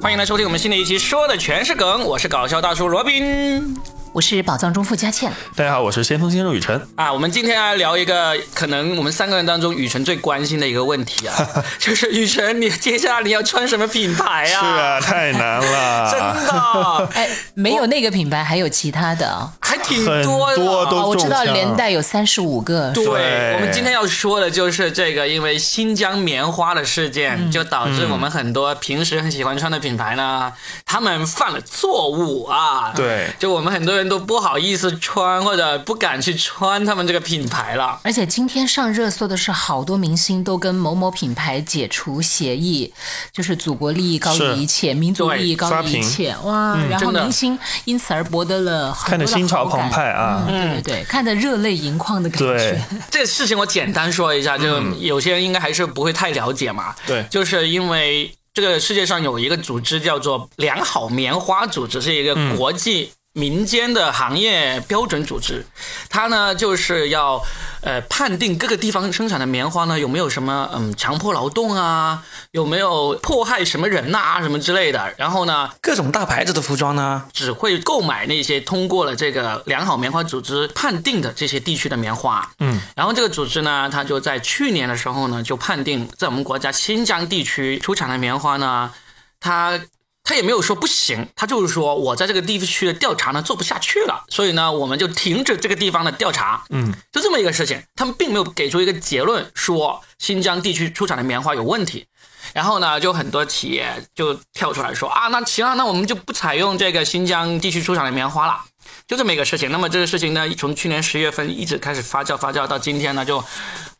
欢迎来收听我们新的一期，说的全是梗，我是搞笑大叔罗宾。我是宝藏中富佳倩。大家好，我是先锋先生雨辰。啊，我们今天来聊一个可能我们三个人当中雨辰最关心的一个问题啊，就是雨辰，你接下来你要穿什么品牌啊？是啊，太难了，真的，哎，没有那个品牌，还有其他的啊。还挺多的。多都哦，我知道连带有三十五个。对，对我们今天要说的就是这个，因为新疆棉花的事件，就导致我们很多平时很喜欢穿的品牌呢，他们犯了错误啊。对就我们很多人都不好意思穿，或者不敢去穿他们这个品牌了。而且今天上热搜的是，好多明星都跟某某品牌解除协议，就是祖国利益高于一切，民族利益高于一切。哇！然后明星因此而博得了很看得心潮澎湃啊嗯，对对对，看得热泪盈眶的感对觉。这个事情我简单说一下，就有些人应该还是不会太了解嘛。对就是因为这个世界上有一个组织叫做良好棉花组织，是一个国际民间的行业标准组织，它呢就是要呃判定各个地方生产的棉花呢有没有什么嗯强迫劳动啊，有没有迫害什么人呐、什么之类的。然后呢，各种大牌子的服装呢，只会购买那些通过了这个良好棉花组织判定的这些地区的棉花。嗯，然后这个组织呢，它就在去年的时候呢，就判定在我们国家新疆地区出产的棉花呢，它。他也没有说不行，他就是说我在这个地区的调查呢做不下去了，所以呢我们就停止这个地方的调查，嗯，就这么一个事情。他们并没有给出一个结论说新疆地区出产的棉花有问题，然后呢就很多企业就跳出来说啊，那行啊，那我们就不采用这个新疆地区出产的棉花了。就这么一个事情，那么这个事情呢，从去年十月份一直开始发酵发酵到今天呢，就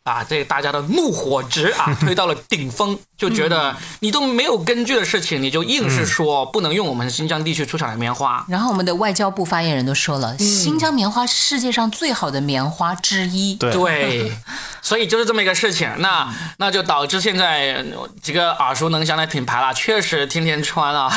把这个大家的怒火值啊 推到了顶峰，就觉得你都没有根据的事情，你就硬是说不能用我们新疆地区出产的棉花。然后我们的外交部发言人都说了，新疆棉花是世界上最好的棉花之一。对。对，所以就是这么一个事情，那那就导致现在几个耳熟能详的品牌啦，确实天天穿啊，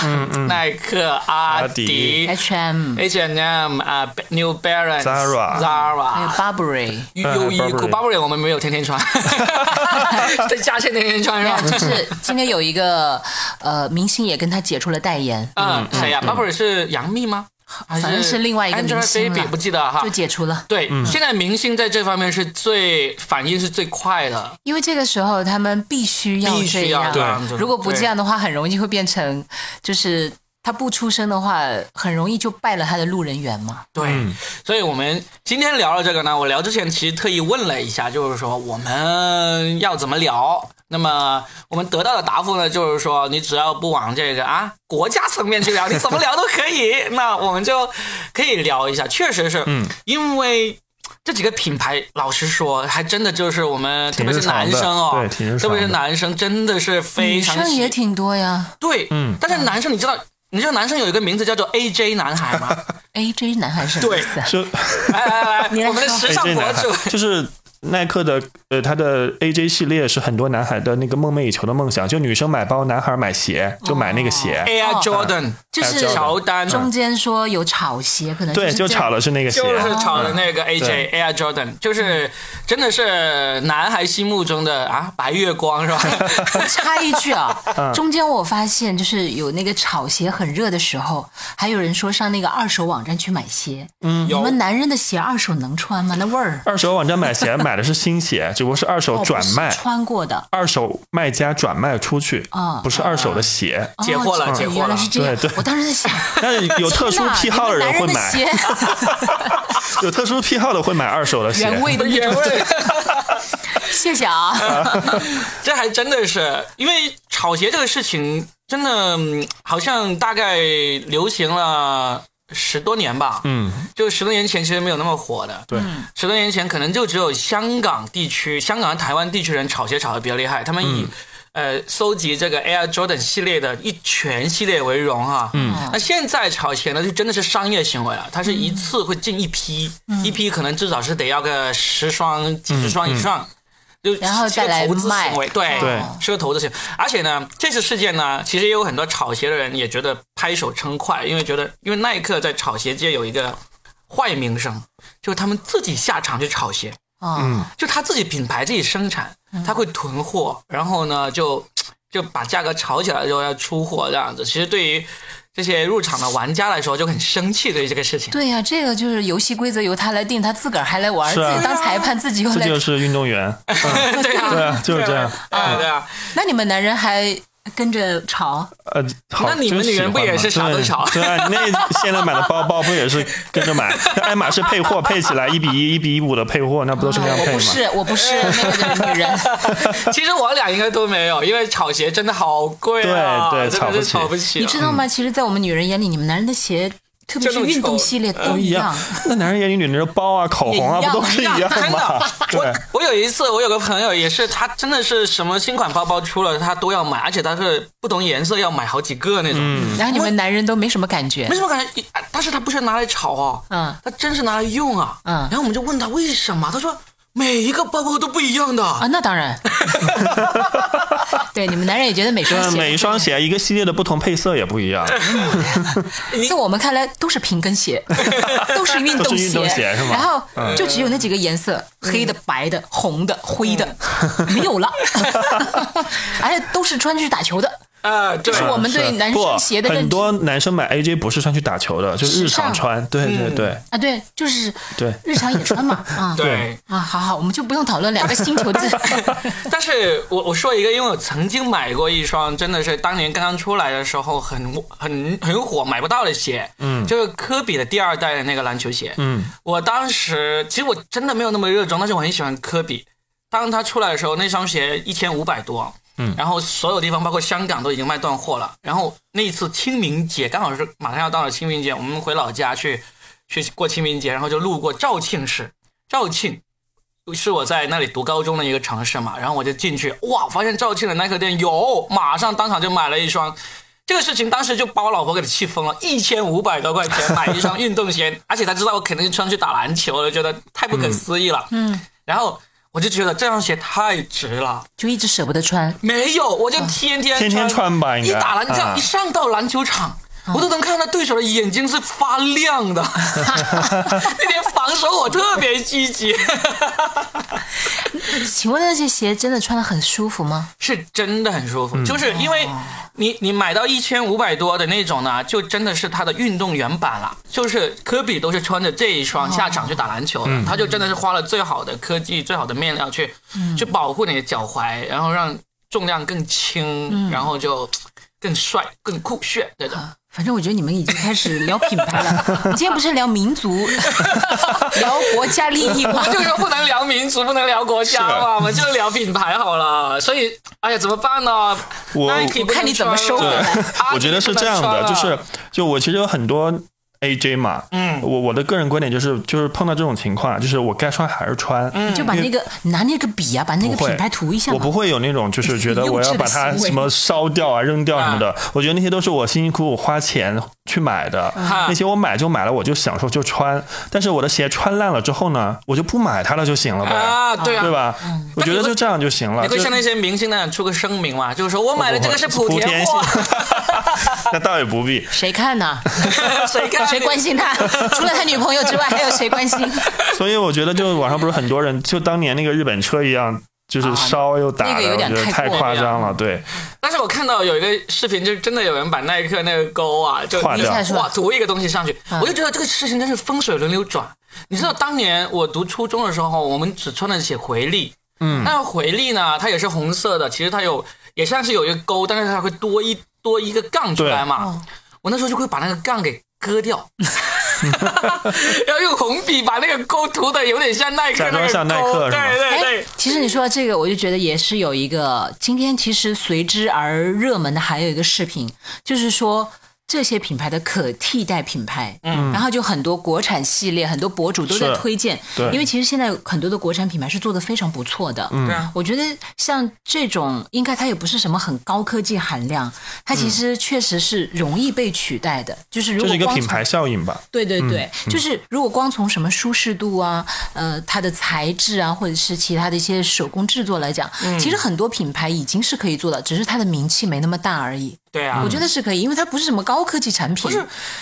耐克、阿阿迪迪、H&M，H&M 啊、New Balance、Zara Zara 还有 Burberry，优衣库、Burberry 我们没有天天穿，在价钱天天穿是吧？就是今天有一个呃明星也跟他解除了代言，嗯，谁呀？Burberry 是杨幂吗？还反正是另外一个明星 Angelababy 了不记得哈就。解除了。对，现在明星在这方面是最反应是最快的，因为这个时候他们必须要必须要这样，如果不这样的话，很容易会变成就是他不出声的话，很容易就败了他的路人缘嘛。对，所以我们今天聊了这个呢，我聊之前其实特意问了一下，就是说我们要怎么聊。那么我们得到的答复呢，就是说你只要不往这个啊国家层面去聊，你怎么聊都可以。那我们就可以聊一下，确实是，嗯，因为。这几个品牌，老实说，还真的就是我们，特别是男生哦，特别是男生，真的是非常女生也挺多呀对，嗯，但是男生，你知道，你知道男生有一个名字叫做 AJ 男孩吗？AJ 男孩是什么意思啊？就来来来你来，来我们的时尚博主，就是耐克的呃，它的 AJ 系列是很多男孩的那个梦寐以求的梦想，就女生买包，男孩买鞋，就买那个鞋。Air Jordan，就是乔丹，中间说有炒鞋，可能对，就炒的是那个鞋。就是炒的那个 AJ 对 Air Jordan，就是真的是男孩心目中的啊白月光是吧？我插一句啊，嗯中间我发现就是有那个炒鞋很热的时候，还有人说上那个二手网站去买鞋。嗯，你们男人的鞋二手能穿吗？那味儿二手网站买鞋买的是新鞋，只不过是二手转卖，穿过的。二手卖家转卖出去，啊不是二手的鞋。解惑了哦解惑了原来是这样。对对我当时在想，但是有特殊癖好的人会买，鞋 有特殊癖好的会买二手的鞋。原味的。原味，谢谢啊。这还真的是因为炒鞋这个事情，真的嗯好像大概流行了。十多年吧，嗯，就十多年前其实没有那么火的，对，十多年前可能就只有香港地区、香港、台湾地区人炒鞋炒得比较厉害，他们以、呃搜集这个 Air Jordan 系列的一全系列为荣哈。嗯，那现在炒鞋呢，就真的是商业行为了，它是一次会进一批，一批可能至少是得要个十双、几十双以上。就然后再来是个投资卖行为，对对是个投资行为。而且呢，这次事件呢，其实也有很多炒鞋的人也觉得拍手称快，因为觉得，因为耐克在炒鞋界有一个坏名声，就是他们自己下场去炒鞋，嗯，就他自己品牌自己生产，他会囤货，然后呢就就把价格炒起来之后要出货这样子。其实对于这些入场的玩家来说就很生气对于这个事情。对呀、这个就是游戏规则由他来定，他自个儿还来玩，啊自己当裁判，自己又来。这就是运动员。对啊，对啊就是这样啊，对啊。那你们男人还跟着吵？呃，好那你们女人不也是啥都吵对 对啊，那现在买的包包不也是跟着买？那 爱马仕配货配起来一比一、一比一五的配货，那不都是那样配吗？我不是，我不是那个女人。其实我俩应该都没有，因为炒鞋真的好贵啊，对对真的是炒不炒不起啊。你知道吗？其实，在我们女人眼里，你们男人的鞋，特别是运动系列都一样。那男人眼里女人的包啊、口红啊，一样不都是一样真吗 我，我有一次，我有个朋友也是，他真的是什么新款包包出了，他都要买，而且他是不同颜色要买好几个那种。嗯然后你们男人都没什么感觉没。什么感觉，但是他不是拿来炒哦，嗯他真是拿来用啊。嗯然后我们就问他为什么，他说每一个包包都不一样的。啊，那当然。对，你们男人也觉得每双对，鞋，每一双鞋一个系列的不同配色也不一样，在我们看来都是平跟鞋，都是运动都是运动鞋是吗？嗯然后就只有那几个颜色，黑的、白的、红的、灰的，没有了，而且都是穿去打球的。啊，就，是我们对男生鞋的认知很多男生买 AJ 不是穿去打球的，就是日常穿。对对对。啊，对，就是对。日常也穿嘛，啊，对。啊，好好，我们就不用讨论两个星球的但是我我说一个，因为我曾经买过一双，真的是当年刚刚出来的时候很很很火，买不到的鞋，嗯，就是科比的第二代的那个篮球鞋，嗯，我当时其实我真的没有那么热衷，但是我很喜欢科比。当他出来的时候，那双鞋一千五百多，嗯，然后所有地方包括香港都已经卖断货了。然后那一次清明节刚好是马上要到了清明节，我们回老家去去过清明节，然后就路过肇庆市，肇庆是我在那里读高中的一个城市嘛，然后我就进去，哇，发现肇庆的耐克店有，马上当场就买了一双。这个事情当时就把我老婆给气疯了，一千五百多块钱 买一双运动鞋，而且她知道我肯定穿去打篮球的，觉得太不可思议了。嗯，然后我就觉得这双鞋太值了。就一直舍不得穿。没有，我就天天天天穿吧应该一打篮球啊一上到篮球场。我都能看到对手的眼睛是发亮的，那天防守我特别积极，请问那些鞋真的穿的很舒服吗？是真的很舒嗯服。就是因为你你买到一千五百多的那种呢，就真的是它的运动员版了。就是科比都是穿着这一双下场去打篮球的，嗯他就真的是花了最好的科技、最好的面料去去保护你的脚踝，然后让重量更轻，然后就更帅、更酷炫那种。反正我觉得你们已经开始聊品牌了。你今天不是聊民族，聊国家利益吗我？就说不能聊民族，不能聊国家嘛，我们就聊品牌好了。所以，哎呀，怎么办呢我我看你怎么收我觉得是这样的，就是就我其实有很多 AJ 嘛，嗯我我的个人观点就是，就是碰到这种情况，就是我该穿还是穿，嗯你就把那个拿那个笔啊，把那个品牌涂一下。我不会有那种就是觉得我要把它什么烧掉啊、扔掉什么的。我觉得那些都是我辛辛苦苦花钱去买的，啊那些我买就买了，我就享受就穿。但是我的鞋穿烂了之后呢，我就不买它了就行了呗，啊，对啊，对？吧？我觉得就这样就行了。就你会像那些明星那样出个声明嘛？就是说我买的这个是莆田货，那倒也不必。谁看呢？谁看谁关心他？除了他女朋友之外，还有谁关心？所以我觉得，就网上不是很多人，就当年那个日本车一样，就是烧又打的，那个有点我觉得太夸张了。对，但是我看到有一个视频，就是真的有人把耐克那个勾啊，就画掉。你画涂一个东西上去，嗯。我就觉得这个事情真是风水轮流转。你知道当年我读初中的时候，我们只穿的写回力，嗯，那个回力呢，它也是红色的，其实它有也像是有一个勾，但是它会多一多一个杠出来嘛。我那时候就会把那个杠给割掉，然后用红笔把那个勾涂的有点像耐克假装那个勾，像耐克对对对哎，其实你说到这个，我就觉得也是有一个，今天其实随之而热门的还有一个视频，就是说。这些品牌的可替代品牌，嗯，然后就很多国产系列，很多博主都在推荐，对。因为其实现在很多的国产品牌是做的非常不错的，嗯。对啊，我觉得像这种，应该它也不是什么很高科技含量，它其实确实是容易被取代的。就是如果光从是一个品牌效应吧。对对对，就是如果光从什么舒适度啊，呃，它的材质啊，或者是其他的一些手工制作来讲，其实很多品牌已经是可以做的，只是它的名气没那么大而已。对啊，我觉得是可以，因为它不是什么高科技产品，不是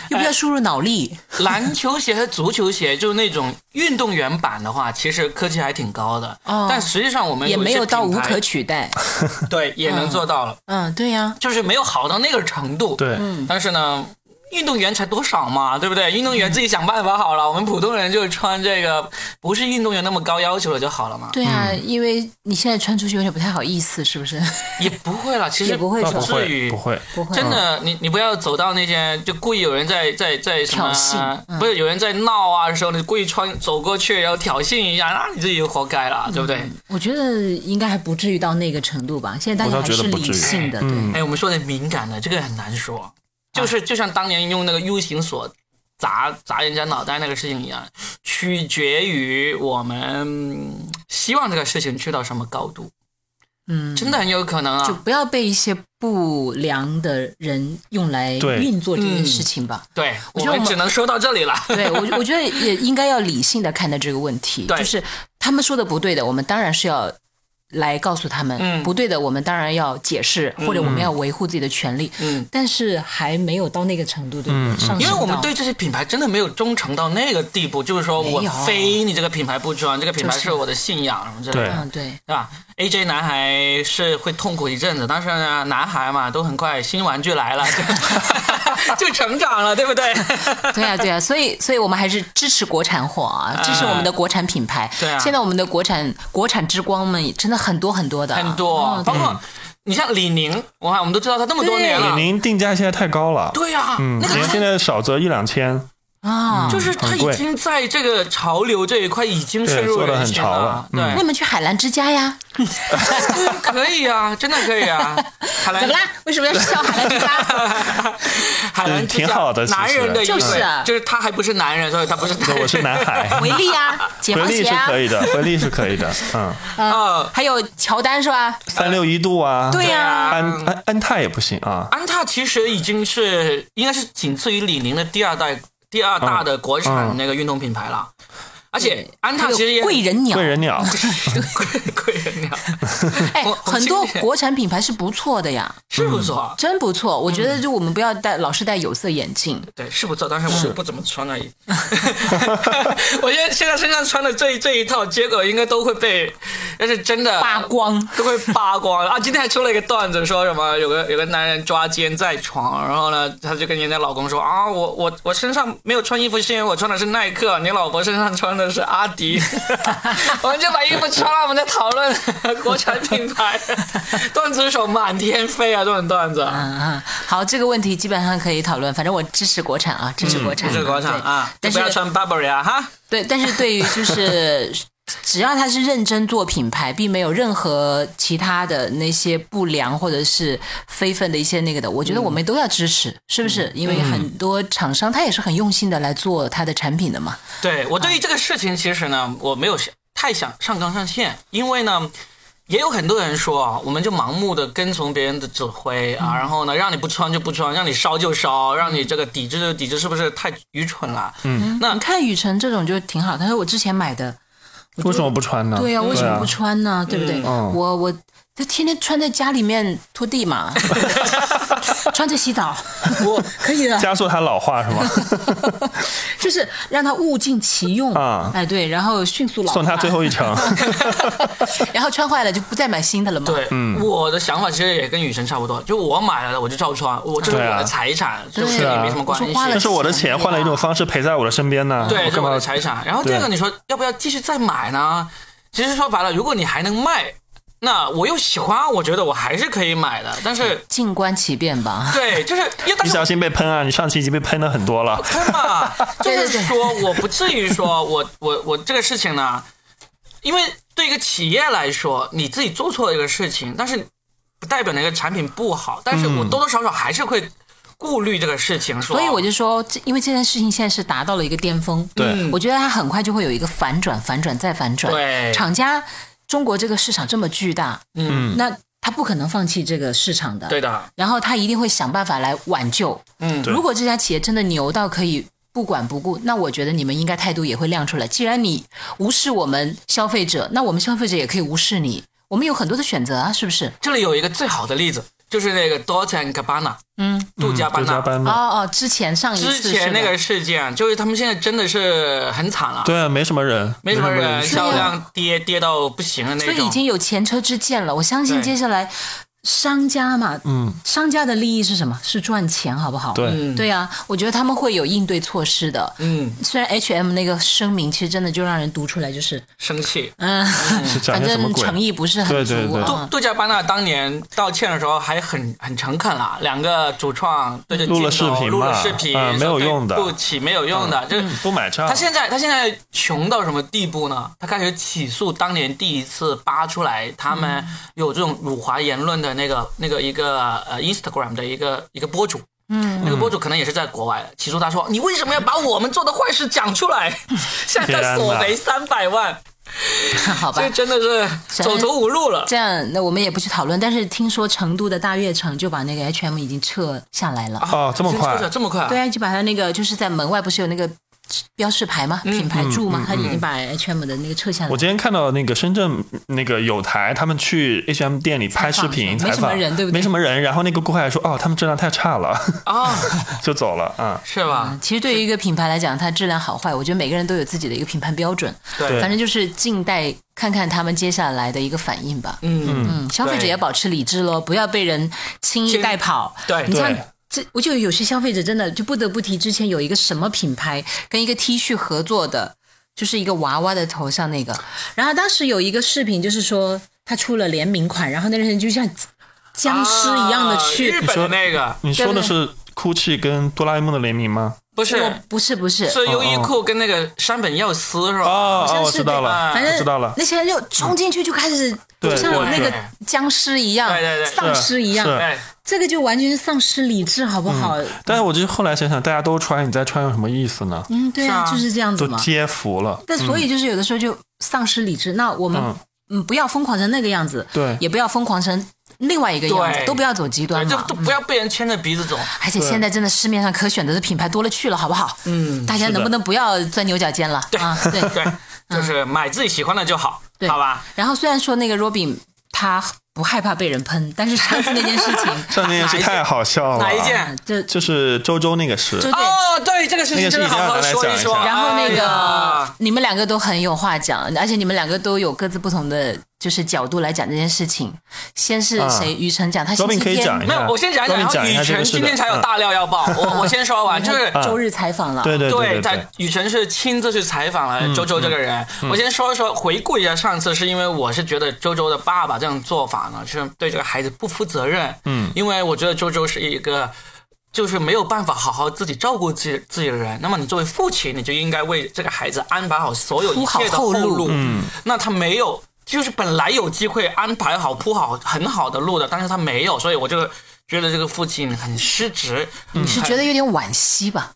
又不要输入脑力。篮球鞋和足球鞋就是那种运动员版的话，其实科技还挺高的，哦但实际上我们也没有到无可取代。对也能做到了，嗯，对呀、就是没有好到那个程度。对，但是呢，运动员才多少嘛，对不对？运动员自己想办法好了，我们普通人就穿这个不是运动员那么高要求的就好了嘛。对啊，嗯因为你现在穿出去有点不太好意思，是不是？也不会了，其实也不会不至于，不会。不会，真的，你你不要走到那些就故意有人在在在什么挑衅嗯不是有人在闹啊的时候，你故意穿走过去，然后挑衅一下，那你自己就活该了，对不对？我觉得应该还不至于到那个程度吧。现在大家还是理觉得不至于性的，对。嗯哎，我们说的敏感的，这个很难说，啊就是就像当年用那个 U 型锁砸砸人家脑袋那个事情一样，取决于我们希望这个事情去到什么高度。嗯，真的很有可能啊。就不要被一些不良的人用来运作这件嗯事情吧。对，我我觉得我们们只能说到这里了。对我，我觉得也应该要理性的看待这个问题。对就是他们说的不对的，我们当然是要来告诉他们；嗯不对的，我们当然要解释，或者我们要维护自己的权利。嗯，但是还没有到那个程度，对不对？上升因为我们对这些品牌真的没有忠诚到那个地步，就是说我非你这个品牌不穿，这个品牌是是我的信仰什么之类的。对嗯，对，对吧？AJ 男孩是会痛苦一阵子，但是呢，男孩嘛，都很快新玩具来了，就 就成长了，对不对？对啊，对啊，所以，所以我们还是支持国产货啊，支持我们的国产品牌。对啊现在我们的国产国产之光们真的很多很多的。啊，很多，嗯包括你像李宁，我看我们都知道他那么多年了。李宁定价现在太高了，对呀、嗯，那个连现在少则一两千，啊。就是他已经在这个潮流这一块已经深入对做得人心很潮了嗯。对。那，你们去海澜之家呀？可以啊，真的可以啊。海澜。怎么啦？为什么要笑海澜之家？海澜之家挺好的男人的就是。啊就是他还不是男人，所以他不是我是男孩，回力啊，解回力是放鞋啊，可以的，回力是可以的，嗯，啊，还有乔丹是吧？三六一度啊，对呀、安安安踏也不行啊，安踏其实已经是应该是仅次于李宁的第二代、第二大的国产嗯那个运动品牌了。而且安踏其实也贵人鸟贵，人鸟，贵 贵人鸟 哎，红很多国产品牌是不错的呀，是不错，真不错。我觉得就我们不要戴老是戴有色眼镜，对，是不错，但是我不怎么穿而已。我觉得现在身上穿的这这一套，结果应该都会被，要是真的扒光。都会扒光啊！今天还出了一个段子，说什么有个有个男人抓奸在床，然后呢，他就跟人家老公说啊，我我我身上没有穿衣服，是因为我穿的是耐克，你老婆身上穿的是阿迪，我们就把衣服穿了，我们在讨论 国产品牌，段子手满天飞啊，这种段子。嗯嗯，好，这个问题基本上可以讨论。反正我支持国产啊，支持国产，支持国产啊，但是不要穿 Burberry 啊哈。对，但是对于就是。只要他是认真做品牌，并没有任何其他的那些不良或者是非分的一些那个的，我觉得我们都要支持，是不是？因为很多厂商他也是很用心的来做他的产品的嘛。对我对于这个事情，其实呢，我没有太想上纲上线，因为呢，也有很多人说啊，我们就盲目的跟从别人的指挥啊，然后呢，让你不穿就不穿，让你烧就烧，让你这个抵制就抵制，是不是太愚蠢了？嗯，那你看雨辰这种就挺好，他说我之前买的，为什么不穿呢？对呀、为什么啊不穿呢？对不对？嗯我我他天天穿在家里面拖地嘛，穿着洗澡，我可以的，加速它老化是吗？就是让它物尽其用。啊。哎对，然后迅速老化，送他最后一程，然后穿坏了就不再买新的了嘛。对，我的想法其实也跟雨神差不多，就我买了的我就照穿，我这是我的财产，就是对也没什么关系。这是我的钱换了一种方式陪在我的身边呢，对，是我的财产。然后第二个，你说要不要继续再买呢？其实说白了，如果你还能卖，那我又喜欢，我觉得我还是可以买的。但是，静观其变吧。对，就是因为但是你小心被喷啊！你上期已经被喷了很多了。喷嘛，就是说我不至于说我我我这个事情呢，因为对一个企业来说，你自己做错了一个事情，但是不代表那个产品不好，但是我多多少少还是会顾虑这个事情，所以我就说，这因为这件事情现在是达到了一个巅峰，对我觉得它很快就会有一个反转，反转再反转。对厂家，中国这个市场这么巨大，嗯，那他不可能放弃这个市场的。对的，然后他一定会想办法来挽救。嗯如果这家企业真的牛到可以不管不顾，那我觉得你们应该态度也会亮出来。既然你无视我们消费者，那我们消费者也可以无视你。我们有很多的选择啊，是不是？这里有一个最好的例子，就是那个 Dolce and Gabbana，嗯，杜嘉班纳。哦哦，之前上一次之前那个事件，就是他们现在真的是很惨了，对啊，没什么人，没什么人，销量跌跌到不行的那种。所以已经有前车之鉴了。我相信接下来商家嘛，嗯，商家的利益是什么？是赚钱，好不好？对嗯对啊，我觉得他们会有应对措施的。嗯，虽然 H M 那个声明其实真的就让人读出来就是，生气。嗯，反正？诚意不是很足对对对杜啊。杜嘉班纳当年道歉的时候还很很诚恳啦，两个主创对着录了镜头录了视频没有用的不起，没有用的，就是不买账他。现在他现在穷到什么地步呢？他开始起诉当年第一次扒出来他们有这种辱华言论的那个那个一个呃 Instagram 的一个一个博主。嗯，那个博主可能也是在国外起诉他说，你为什么要把我们做的坏事讲出来？现在他索赔三百万，好吧这，真的是走投无路了。这样那我们也不去讨论。但是听说成都的大悦城就把那个 H M 已经撤下来了。哦，这么快，这么快啊？对啊，就把他那个就是在门外不是有那个标识牌吗？品牌柱吗？他已经把 H M 的那个撤下来了。我今天看到那个深圳那个有台，他们去 H&M 店里拍视频采访，没什么人对不对没什么人，然后那个顾客还说：“哦，他们质量太差了，啊，就走了。”啊，是吧？其实对于一个品牌来讲，它质量好坏，我觉得每个人都有自己的一个评判标准。对反正就是静待看看他们接下来的一个反应吧。嗯，嗯，消费者对也保持理智喽，不要被人轻易带跑。对你像对这，我就有些消费者真的就不得不提，之前有一个什么品牌跟一个 T 恤合作的，就是一个娃娃的头上那个，然后当时有一个视频，就是说他出了联名款，然后那个人就像僵尸一样的啊去，日本那个你说的是 GUCCI 跟哆啦 A 梦的联名吗？不是不是不是，是优衣库跟那个山本耀司是吧？哦哦，我知道了，反正我知道了。那些人就冲进去就开始，就像那个僵尸一样丧尸一样这个就完全是丧失理智，好不好？但是我就后来想想，大家都穿，你再穿有什么意思呢？嗯，对啊，是啊就是这样子都嘛。接服了。但所以就是有的时候就丧失理智，那我们嗯嗯不要疯狂成那个样子，对也不要疯狂成另外一个样子，都不要走极端嘛就都。不要被人牵着鼻子走。而且现在真的市面上可选择的品牌多了去了，好不好？嗯，大家能不能不要钻牛角尖了啊？对。对，就是买自己喜欢的就好，对好吧？然后虽然说那个 Robin 他不害怕被人喷，但是上次那件事情，上次那件事太好笑了。哪一件啊这就是周周那个事。哦，对，这个事情真的好好说一说。然后那哎个、呀你们两个都很有话讲，而且你们两个都有各自不同的就是角度来讲这件事情。先是谁？雨辰讲他星期 Robin 可以天讲一下没有，我先讲一讲，然后雨辰今天才有大料要报，我我先说完，就是周日采访了，对对对他，雨辰是亲自去采访了周周这个人。我先说一说，回顾一下上次，是因为我是觉得周周的爸爸这种做法呢，是对这个孩子不负责任。嗯，因为我觉得周周是一个。就是没有办法好好自己照顾自己自己的人，那么你作为父亲，你就应该为这个孩子安排好所有一切的后路路。嗯，那他没有，就是本来有机会安排好铺好很好的路的，但是他没有，所以我就觉得这个父亲很失职。你是觉得有点惋惜吧？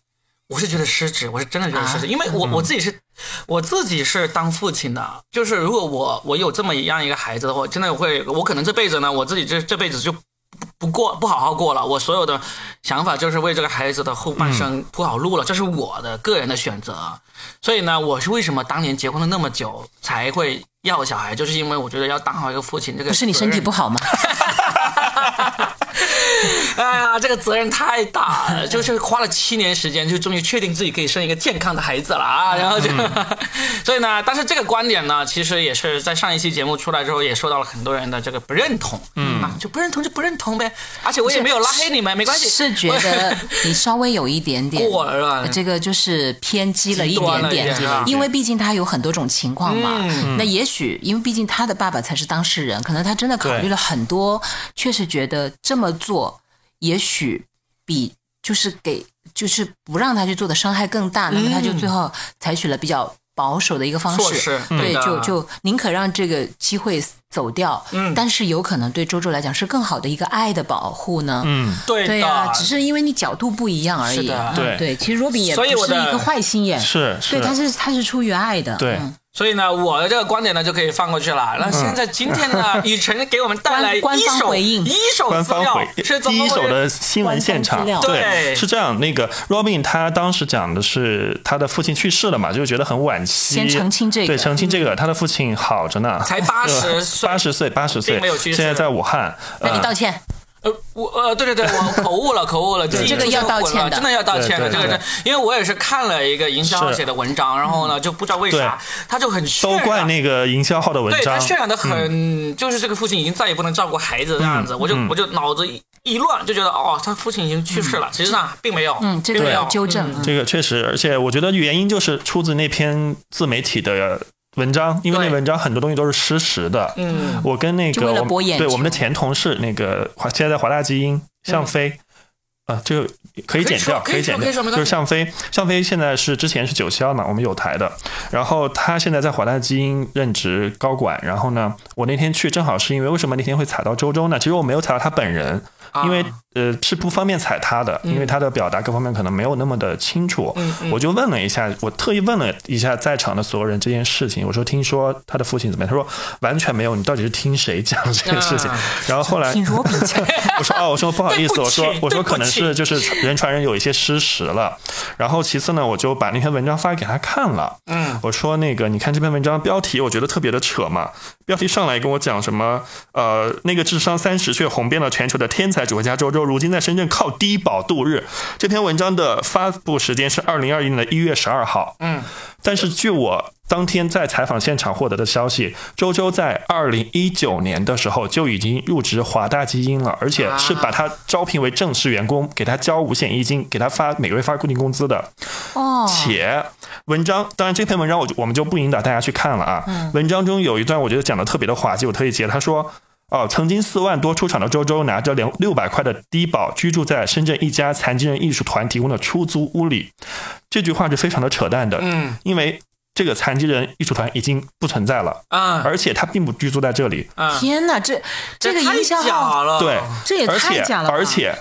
我是觉得失职，我是真的觉得失职，啊因为我我自己是，我自己是当父亲的，就是如果我我有这么一样一个孩子的话，真的会，我可能这辈子呢，我自己这这辈子就不不过不好好过了，我所有的想法就是为这个孩子的后半生铺好路了，这是我的个人的选择，所以呢，我是为什么当年结婚了那么久才会要小孩，就是因为我觉得要当好一个父亲，这个不是你身体不好吗？哎呀，这个责任太大了，就是花了七年时间，就终于确定自己可以生一个健康的孩子了啊！然后就，所以呢，但是这个观点呢，其实也是在上一期节目出来之后，也受到了很多人的这个不认同。嗯，啊，就不认同就不认同呗，而且我也没有拉黑你们，没关系。是觉得你稍微有一点点 过了这个就是偏激了一点点因为毕竟他有很多种情况嘛。嗯那也许因为毕竟他的爸爸才是当事人，可能他真的考虑了很多，确实觉得这么做也许比就是给就是不让他去做的伤害更大，那么他就最后采取了比较。保守的一个方式。对，就就宁可让这个机会走掉，嗯。但是有可能对周周来讲是更好的一个爱的保护呢，嗯，对的，对呀、只是因为你角度不一样而已。是的。嗯对。对，其实罗比也不是一个坏心眼，是是。对，他是他是出于爱的。对。嗯所以呢，我的这个观点呢就可以放过去了。那现在今天呢，雨辰给我们带来官一方回应。一手官资料方回是第一手的新闻现场。对是这样。那个 Robin 他当时讲的是他的父亲去世了嘛，就觉得很惋惜。先澄清这个。对，澄清这个，他的父亲好着呢，才八十岁。八十岁，八十岁并没有去世，现在在武汉。那你呃道歉，呃，我呃，对对对，我口误了，口误了，这个要道歉的了真的要道歉的。对对这个是因为我也是看了一个营销号写的文章，然后呢，就不知道为啥他就很渲都染怪那个营销号的文章对他。渲染的很，就是这个父亲已经再也不能照顾孩子这样子，我就我就脑子一一乱，就觉得哦，他父亲已经去世了。其实上，并没有，嗯，这个并没有要纠正。嗯这个确实，而且我觉得原因就是出自那篇自媒体的文章，因为那文章很多东西都是失实的。嗯，我跟那个我对我们的前同事那个华现在在华大基因向飞。啊，这个可以剪掉，可以剪掉。就是向飞，向飞现在是之前是九霄嘛，我们有台的，然后他现在在华大基因任职高管。然后呢，我那天去正好是因为为什么那天会踩到周周呢？其实我没有踩到他本人，因为啊呃是不方便踩他的，因为他的表达各方面可能没有那么的清楚。我就问了一下，我特意问了一下在场的所有人这件事情。我说听说他的父亲怎么样？他说完全没有，你到底是听谁讲这件事情？啊然后后来 我说哦，我说不好意思，我说我说可能是就是 人传人有一些失实了。然后其次呢，我就把那篇文章发给他看了。嗯，我说那个你看这篇文章标题，我觉得特别的扯嘛。标题上来跟我讲什么呃，那个智商三十却红遍了全球的天才指挥家周周，如今在深圳靠低保度日。这篇文章的发布时间是二零二一年的一月十二号。嗯，但是据我当天在采访现场获得的消息，周周在二零一九年的时候就已经入职华大基因了，而且是把他招聘为正式员工，给他交五险一金，给他发每个月发固定工资的。哦，且文章，当然这篇文章我我们就不引导大家去看了啊。嗯文章中有一段我觉得讲的特别的滑稽，我特意截。他说。哦，曾经四万多出场的周周拿着两六百块的低保，居住在深圳一家残疾人艺术团提供的出租屋里。这句话是非常的扯淡的，嗯因为这个残疾人艺术团已经不存在了，啊而且他并不居住在这里。啊，天哪，这这个太营销号假了，对，这也太假了吧，而且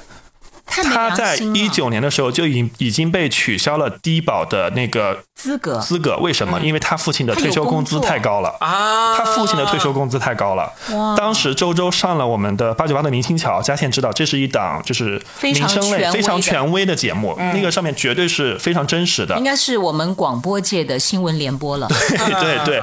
他在一九年的时候就已经已经被取消了低保的那个资格资格，为什么？因为他父亲的退休工资太高了。啊，他父亲的退休工资太高了。当时周周上了我们的八九八的明星桥，嘉倩知道这是一档就是民生类非常权威的节目，那个上面绝对是非常真实的应。该是我们广播界的新闻联播了。对对对。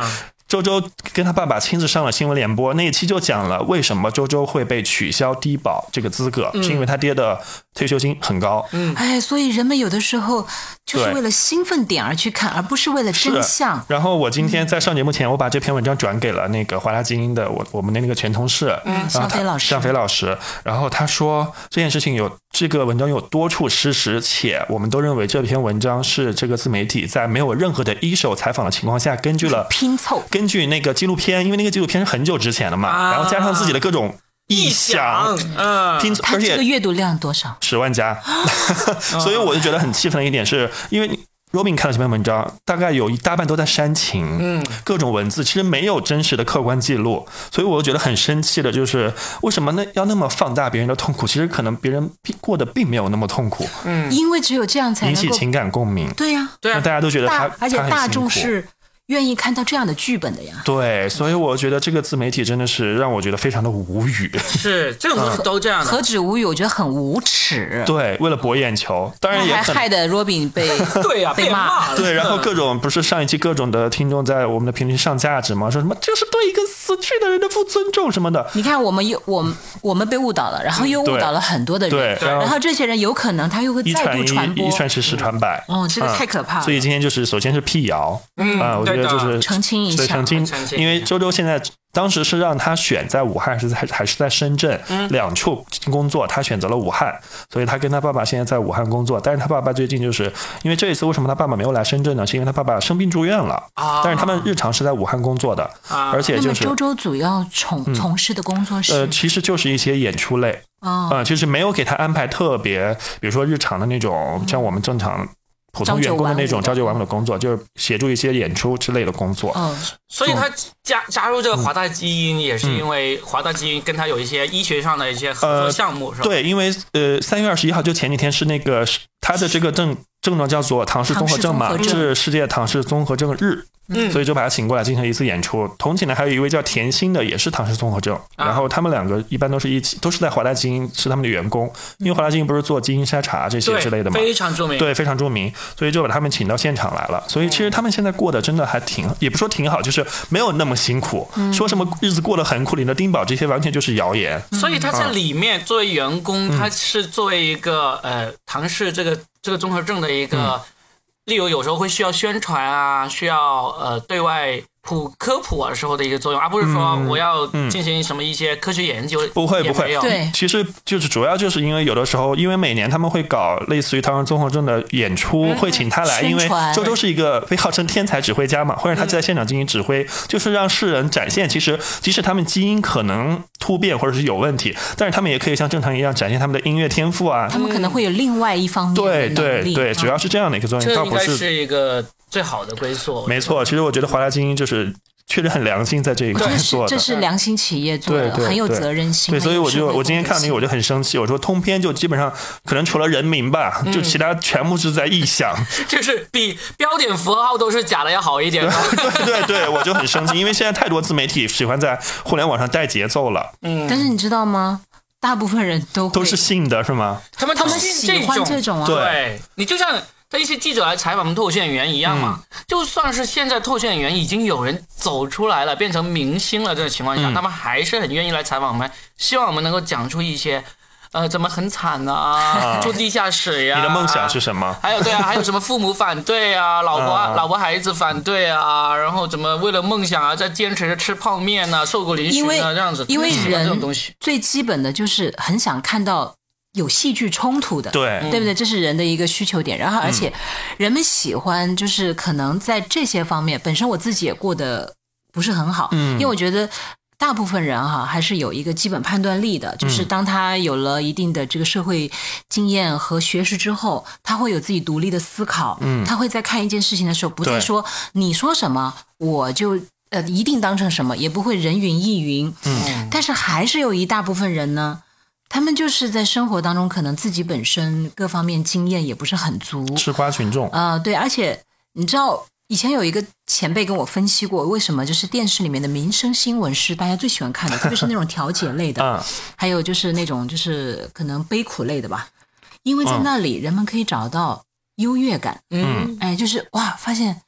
周周跟他爸爸亲自上了新闻联播，那一期就讲了为什么周周会被取消低保这个资格，是因为他爹的退休金很高。嗯哎，所以人们有的时候就是为了兴奋点而去看，而不是为了真相。然后我今天在上节目前，我把这篇文章转给了那个华大基因的我我们的那个前同事，嗯向飞老师向飞老师。然后他说这件事情有这个文章有多处失实，且我们都认为这篇文章是这个自媒体在没有任何的一手采访的情况下，根据了拼凑，根据那个纪录片，因为那个纪录片是很久之前的嘛，啊然后加上自己的各种臆想，嗯，拼，它而且这个阅读量多少？十万加，所以我就觉得很气愤的一点是，因为 Robin 看了这篇文章，大概有一大半都在煽情，嗯，各种文字其实没有真实的客观记录，所以我就觉得很生气的，就是为什么呢要那么放大别人的痛苦？其实可能别人并过得并没有那么痛苦，嗯。因为只有这样才能引起情感共鸣，对呀，对啊。那大家都觉得他而且大他很辛苦。众是愿意看到这样的剧本的呀。对，所以我觉得这个自媒体真的是让我觉得非常的无语。是这种东西都这样何，止无语，我觉得很无耻。对，为了博眼球，当然也可能还害得 Robin 被 对呀，被被骂对，然后各种不是上一期各种的听众在我们的评论区上价值吗？说什么这是对一个死去的人的不尊重什么的。你看，我们又我们我们被误导了，然后又误导了很多的对人，，然后这些人有可能他又会再一传一，度传播一。传十，十传百。哦，这个嗯太可怕了。所以今天就是首先是辟谣，嗯啊，我觉得对就是澄清一下澄清，因为周周现在当时是让他选在武汉还是在还是在深圳嗯。两处工作，他选择了武汉，所以他跟他爸爸现在在武汉工作。但是他爸爸最近就是因为这一次为什么他爸爸没有来深圳呢？是因为他爸爸生病住院了，啊。但是他们日常是在武汉工作的，啊而且就是周周主要从从事的工作是呃，其实就是一些演出类，哦，呃，就是没有给他安排特别，比如说日常的那种，像我们正常普通员工的那种朝九晚五。的工作，就是协助一些演出之类的工作。嗯，所以他加加入这个华大基因，也是因为华大基因跟他有一些医学上的一些合作呃项目，是吧？对，因为呃，三月二十一号就前几天是那个他的这个正症状叫做唐氏综合症嘛，是世界唐氏综合症日。嗯所以就把他请过来进行一次演出。同寝的，还有一位叫田心的，也是唐氏综合症。啊然后他们两个一般都是一起，都是在华大基因是他们的员工，因为华大基因不是做基因筛查这些之类的嘛。非常著名。对，非常著名，所以就把他们请到现场来了。所以其实他们现在过得真的还挺，也不说挺好，就是没有那么辛苦。说什么日子过得很苦，领着丁宝这些完全就是谣言。所以他在里面作为员工，嗯他是作为一个呃唐氏这个这个综合症的一嗯。个，例如有时候会需要宣传啊，需要呃对外普科普的时候的一个作用，而不是说我要进行什么一些科学研究。嗯不会不会。对。其实就是主要就是因为有的时候，因为每年他们会搞类似于唐人综合症的演出，会请他来，因为周周是一个被号称天才指挥家嘛，会让他在现场进行指挥，就是让世人展现，其实即使他们基因可能突变或者是有问题，但是他们也可以像正常一样展现他们的音乐天赋啊。他们可能会有另外一方面的对能力。对对，啊主要是这样的一个作用，这倒不是是一个最好的归宿。没错。其实我觉得华大基因就是确实很良心在这一块做的。这是良心企业做的，很有责任心。对，所以我就我今天看到那个我就很生气，我说通篇就基本上可能除了人名吧，就其他全部是在臆想。就是比标点符号都是假的要好一点。对对对，我就很生气，因为现在太多自媒体喜欢在互联网上带节奏了，嗯但是你知道吗？大部分人都都是信的是吗？他们他们都信喜欢这种啊，对对你就像他一些记者来采访脱线员一样嘛，嗯。就算是现在脱线员已经有人走出来了，变成明星了，这种情况嗯。下，他们还是很愿意来采访我们，希望我们能够讲出一些，呃，怎么很惨啊，住地下室呀，你的梦想是什么？还有对啊，还有什么父母反对啊，老婆、啊老婆孩子反对啊，然后怎么为了梦想啊，在坚持着吃泡面啊，瘦骨嶙峋啊，这样子，因为喜欢这种东西，最基本的就是很想看到有戏剧冲突的，对，对不对？这是人的一个需求点。然后，而且人们喜欢就是可能在这些方面，本身我自己也过得不是很好，嗯因为我觉得。大部分人哈还是有一个基本判断力的，就是当他有了一定的这个社会经验和学识之后，他会有自己独立的思考。嗯，他会在看一件事情的时候，不再说你说什么我就呃一定当成什么，也不会人云亦云。嗯，但是还是有一大部分人呢，他们就是在生活当中，可能自己本身各方面经验也不是很足。吃瓜群众。啊、对，而且你知道，以前有一个前辈跟我分析过，为什么就是电视里面的民生新闻是大家最喜欢看的，特别是那种调解类的，嗯，还有就是那种就是可能悲苦类的吧，因为在那里人们可以找到优越感。嗯，哎，就是哇，发现。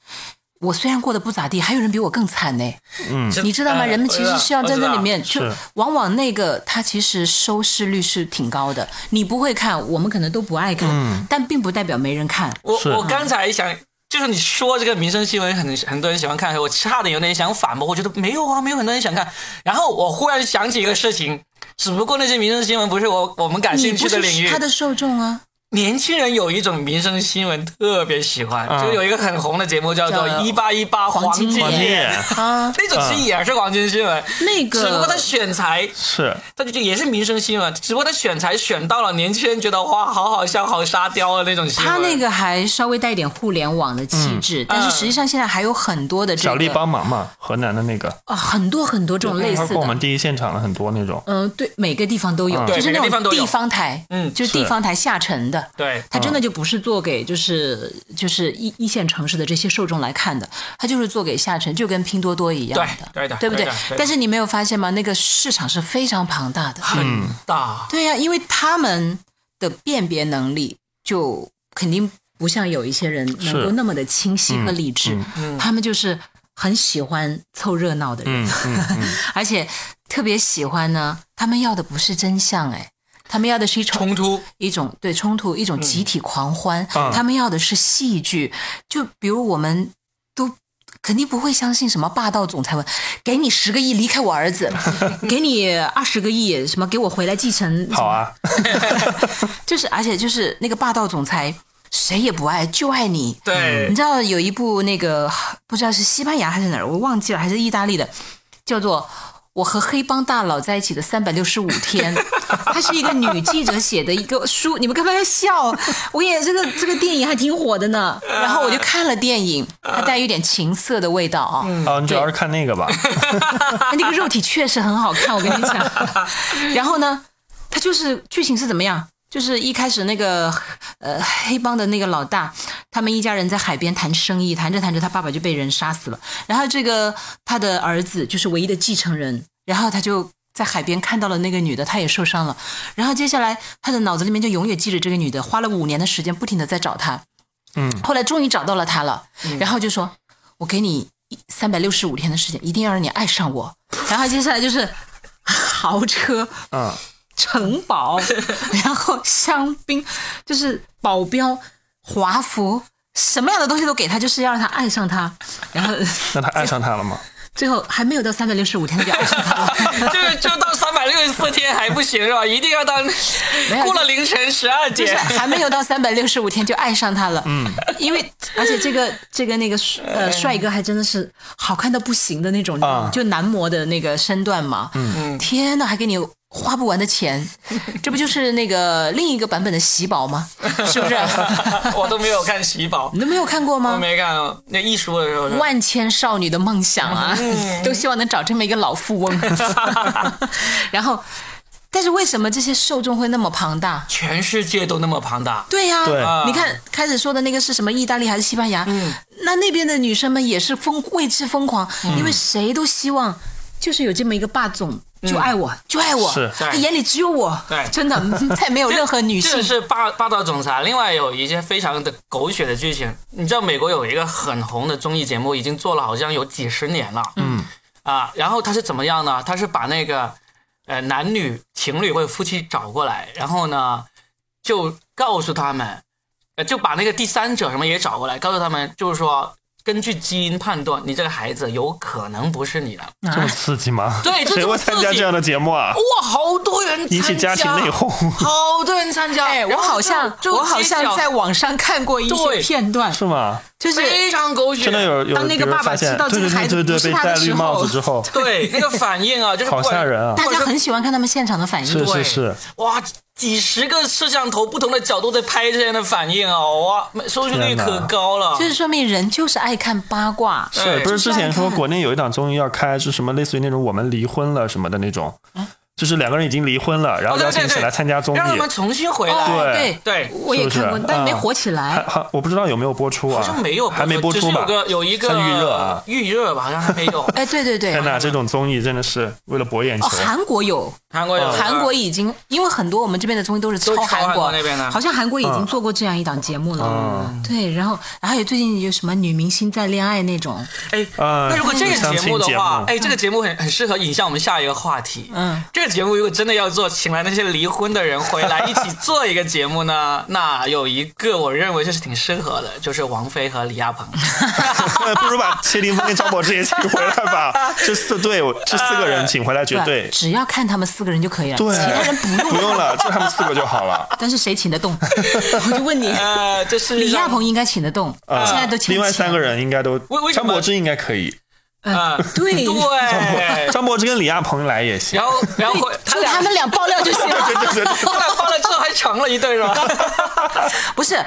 我虽然过得不咋地，还有人比我更惨呢。嗯你知道吗？呃人们其实是要在那里面，就往往那个它其实收视率是挺高的。你不会看，我们可能都不爱看，嗯但并不代表没人看。我我刚才想，就是你说这个民生新闻很很多人喜欢看，我差点有点想反驳，我觉得没有啊，没有很多人想看。然后我忽然想起一个事情，只不过那些民生新闻不是我我们感兴趣的领域他。的受众啊，年轻人有一种民生新闻特别喜欢，啊。就有一个很红的节目叫做叫《一八一八黄金金黄金啊，那种其实也是黄金新闻，那个只不过他选材，是。他就也是民生新闻，只不过他选材选到了年轻人觉得哇，好好笑、好沙雕的那种新闻。他那个还稍微带一点互联网的气质，但是实际上现在还有很多的这个小丽帮忙嘛，河南的那个，啊，很多很多这种类似包括我们。第一现场的很多那种。嗯、对，每个地方都有，嗯。就是对每个地方都有。那种地方台，嗯。就是地方台下沉的，对它真的就不是做给就是就是一一线城市的这些受众来看的，它就是做给下沉，就跟拼多多一样的，对对的对不对？但是你没有发现吗？那个市场是非常庞大的，很大，对呀、因为他们的辨别能力就肯定不像有一些人能够那么的清晰和理智，他们就是很喜欢凑热闹的人，而且特别喜欢呢，他们要的不是真相，哎。他们要的是一种冲突，一种对冲突，一种集体狂欢。嗯他们要的是戏剧，就比如我们都肯定不会相信什么霸道总裁文，给你十个亿离开我儿子，给你二十个亿什么给我回来继承。好啊，就是而且就是那个霸道总裁，谁也不爱，就爱你。对你知道有一部那个不知道是西班牙还是哪儿，我忘记了，还是意大利的，叫做。我和黑帮大佬在一起的三百六十五天，它是一个女记者写的一个书，你们干嘛要笑？我也这个这个电影还挺火的呢。然后我就看了电影，它带有点情色的味道啊、哦，你主要是看那个吧？那个肉体确实很好看，我跟你讲。然后呢，它就是剧情是怎么样？就是一开始那个呃黑帮的那个老大，他们一家人在海边谈生意，谈着谈着他爸爸就被人杀死了，然后这个他的儿子就是唯一的继承人，然后他就。在海边看到了那个女的，他也受伤了。然后接下来他的脑子里面就永远记着这个女的，花了五年的时间不停的在找她。嗯，后来终于找到了她了，然后就说：“我给你三百六十五天的时间，一定要让你爱上我。”然后接下来就是豪车，嗯，城堡，然后香槟，就是保镖、华服，什么样的东西都给他，就是要让他爱上他。然后那他爱上他了吗？最后还没有到三百六十五天，他就爱上他了。就就到三百六十四天还不行是吧？一定要到过了凌晨十二就是点。还没有到三百六十五天就爱上他了。嗯，因为而且这个这个那个呃帅哥还真的是好看到不行的那种，啊就男模的那个身段嘛。嗯，天呐，还给你花不完的钱，这不就是那个另一个版本的喜宝吗？是不是？我都没有看喜宝，你都没有看过我吗？没看那一说的时候。万千少女的梦想啊，都希望能找这么一个老富翁。然后，但是为什么这些受众会那么庞大？全世界都那么庞大，对呀、对你看开始说的那个是什么？意大利还是西班牙？嗯，那那边的女生们也是疯为之疯狂，因为谁都希望就是有这么一个霸总。就爱我，就爱我，是他眼里只有我，对真的 再没有任何女性这。是霸霸道总裁。另外有一些非常的狗血的剧情，你知道美国有一个很红的综艺节目，已经做了好像有几十年了，嗯啊，然后他是怎么样呢？他是把那个呃男女情侣或者夫妻找过来，然后呢就告诉他们，呃就把那个第三者什么也找过来，告诉他们就是说。根据基因判断，你这个孩子有可能不是你的。这么刺激吗？对这这么谁会参加刺激这样的节目啊？哇，好多人引起家庭内讧好多人参加。哎，我好像我好像在网上看过一些对片段，是吗？就是非常狗血，真的有有当那个爸爸知道这个孩子对对对，被不是他的帽子之后，对那个反应啊，就是好吓人啊！大家很喜欢看他们现场的反应。是对是是，哇，几十个摄像头不同的角度在拍这些人的反应啊，哇，收视率可高了。就是说明人就是爱看八卦。是不是之前说国内有一档综艺要开，是什么类似于那种我们离婚了什么的那种，就是两个人已经离婚了，然后邀请起来参加综艺让，他们重新回来。哦，对对对我也看过是是，但没嗯火起还来。还我不知道有没有播出啊？好像没有，还没播出吧？有个有一个像预热啊预热吧，好像还没有。哎，对对对，天哪，这种综艺真的是为了博眼球哦，。韩国有，韩国有韩国已经，因为很多我们这边的综艺都是抄韩国国那边的好像韩国已经做过这样一档节目了。嗯对，然后然后有最近有什么女明星在恋爱那种，哎，啊那如果这个节目的话，哎，这个节目很很适合引向我们下一个话题。嗯，这个节目如果真的要做，请来那些离婚的人回来一起做一个节目呢，那有一个我认为就是挺适合的，就是王菲和李亚鹏。那 不如把谢霆锋跟张柏芝也请回来吧。这四对，我这四个人请回来绝对。只要看他们四个人就可以了，对，其他人不用。不用了，就他们四个就好了。但是谁请得动？我就问你，呃，就是李亚鹏应该请得动，啊现在都请另外三个人应该都为为，什么张柏芝应该可以，啊，对对，张柏芝跟李亚鹏来也行然。后然后他就俩他们俩爆料就行 了。对对对，他俩爆料之后还成了一对是吧？不是，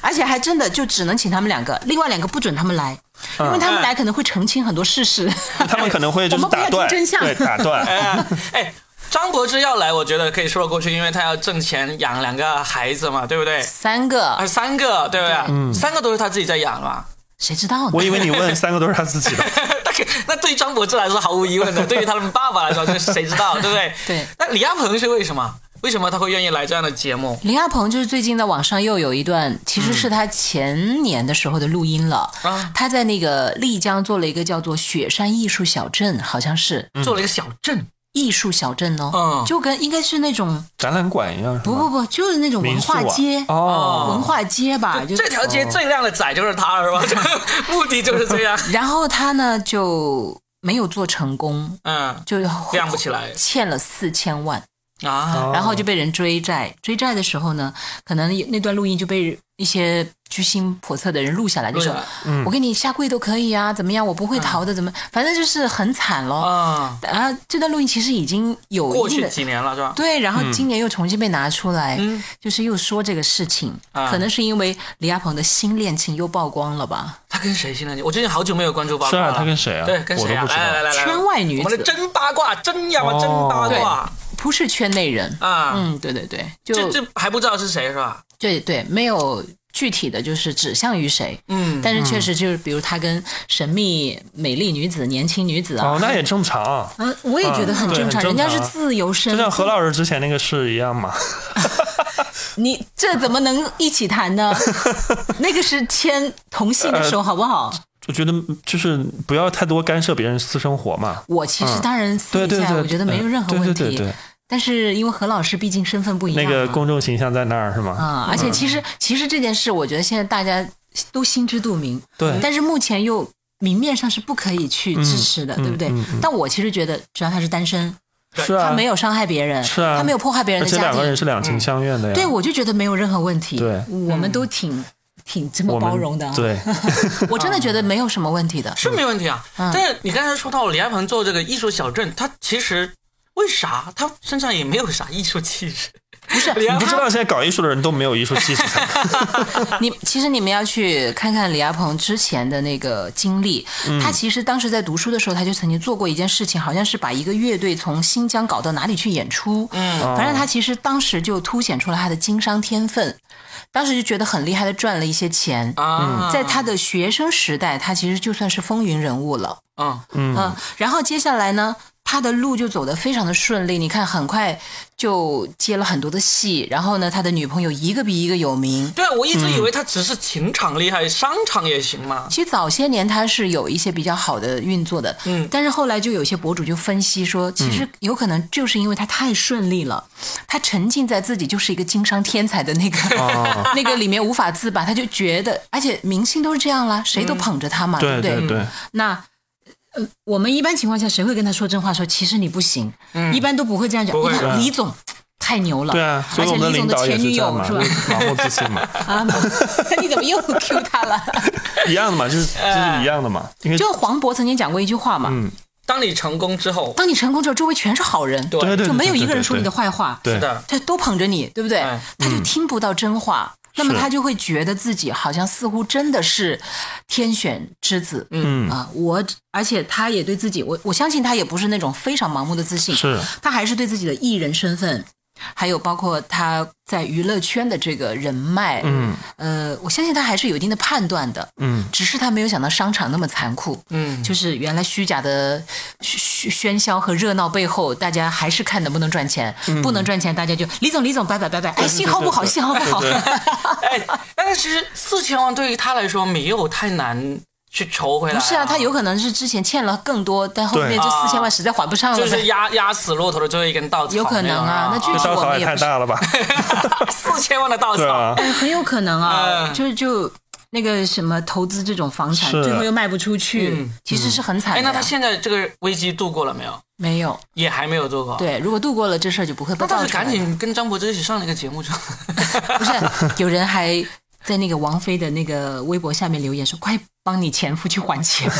而且还真的就只能请他们两个，另外两个不准他们来，因为他们来可能会澄清很多事实。他们可能会就是打断，听真相对打断。哎哎，张柏芝要来，我觉得可以说得过去，因为她要挣钱养两个孩子嘛，对不对？三个啊，，三个，对不对？三个都是她自己在养嘛。谁知道呢？我以为你问三个都是他自己的，那可那对于张柏芝来说毫无疑问的，对于他们爸爸来说，就是谁知道，对不对？对。那李亚鹏是为什么？为什么他会愿意来这样的节目？李亚鹏就是最近在网上又有一段，其实是他前年的时候的录音了。啊他在那个丽江做了一个叫做雪山艺术小镇，好像是做了一个小镇，艺术小镇哦，嗯。就跟应该是那种展览馆一样，是吗？不不不，就是那种文民宿啊。化街，哦，文化街吧，就这条街最靓的仔就是他，是吧？这 目的就是这样。然后他呢就没有做成功，嗯，就亮不起来欠了四千万，啊，然后就被人追债。追债的时候呢，可能那段录音就被一些居心叵测的人录下来，就说嗯：“我给你下跪都可以啊，怎么样？我不会逃的，怎么？反正就是很惨咯。啊，啊，这段录音其实已经有过去几年了，是吧？对，然后今年又重新被拿出来，嗯就是又说这个事情，啊可能是因为李亚鹏的新恋情又曝光了吧？他跟谁新恋情？我最近好久没有关注八卦是啊，卦。他跟谁啊？对，跟谁啊？来来来来来，圈外女子我们的真八卦，真呀嘛，哦真八卦。不是圈内人。啊，嗯，对对对，就这这还不知道是谁是吧？对对，没有具体的就是指向于谁。嗯，但是确实就是，比如他跟神秘美丽女子、年轻女子啊，哦，那也正常，嗯，我也觉得很正常，人家是自由身就，像何老师之前那个事一样嘛。你这怎么能一起谈呢？那个是牵同性的手，好不好？我觉得就是不要太多干涉别人私生活嘛。我其实当然私底下对对对，我觉得没有任何问题，对对对对，但是因为何老师毕竟身份不一样那，个公众形象在那儿是吗？啊，而且其实其实这件事，我觉得现在大家都心知肚明，对但是目前又明面上是不可以去支持的，嗯对不对嗯嗯？但我其实觉得，只要他是单身，是啊，他没有伤害别人，是啊他没有破坏别人的家而且两个人庭，是两情相悦的呀。对我就觉得没有任何问题。对我们都挺挺这么包容的啊，对，我真的觉得没有什么问题的。是没问题啊。嗯但是你刚才说到李亚鹏做这个艺术小镇，他其实为啥他身上也没有啥艺术气质？不是李亚鹏你不知道现在搞艺术的人都没有艺术气质。你其实你们要去看看李亚鹏之前的那个经历，嗯他其实当时在读书的时候，他就曾经做过一件事情，好像是把一个乐队从新疆搞到哪里去演出。嗯，反正他其实当时就凸显出了他的经商天分，当时就觉得很厉害的赚了一些钱。啊，在他的学生时代，他其实就算是风云人物了。嗯嗯，然后接下来呢，他的路就走得非常的顺利。你看，很快就接了很多的戏，然后呢，他的女朋友一个比一个有名。对啊，我一直以为他只是情场厉害，商场也行嘛。其实早些年他是有一些比较好的运作的，嗯但是后来就有些博主就分析说，其实有可能就是因为他太顺利了，他沉浸在自己就是一个经商天才的那个、哦 那个里面无法自拔，他就觉得，而且明星都是这样啦，谁都捧着他嘛，对不对？对对，那。呃，我们一般情况下，谁会跟他说真话？说其实你不行，一般都不会这样讲。李总太牛了，对啊，所而且以我们的李总的前领导也是这样嘛，女友是吧？盲目自信嘛，啊，你怎么又 Q 他了？一样的嘛，就是 就是一样的嘛，因为就黄渤曾经讲过一句话嘛，嗯，当你成功之后，当你成功之后，周围全是好人，对就没有一个人说你的。坏话，对的，他都捧着你，对不对哎？他就听不到真话，那么他就会觉得自己好像似乎真的是天选之子，嗯。啊，我而且他也对自己，我我相信他也不是那种非常盲目的自信，是。他还是对自己的艺人身份。还有包括他在娱乐圈的这个人脉，嗯，呃，我相信他还是有一定的判断的，嗯，只是他没有想到商场那么残酷，嗯，就是原来虚假的喧喧嚣和热闹背后，大家还是看能不能赚钱，嗯。不能赚钱，大家就李总李总拜拜拜拜，哎，信号不好，信号不好，哎，但是其实四千万对于他来说没有太难去筹回来、不是啊，他有可能是之前欠了更多，但后面这啊四千万实在还不上了呗，就是压压死骆驼的最后一根稻草，有可能啊那具这体稻草也我们也太大了吧？四千万的稻草，啊，哎，很有可能啊，嗯。就就那个什么投资这种房产，最后又卖不出去，嗯其实是很惨的哎，那他现在这个危机度过了没有？没有也还没有度过。，对，如果度过了这事儿就不会被那倒爆出来了。是赶紧跟张柏芝一起上那个节目就。不是，有人还在那个王菲的那个微博下面留言说：“快帮你前夫去还钱。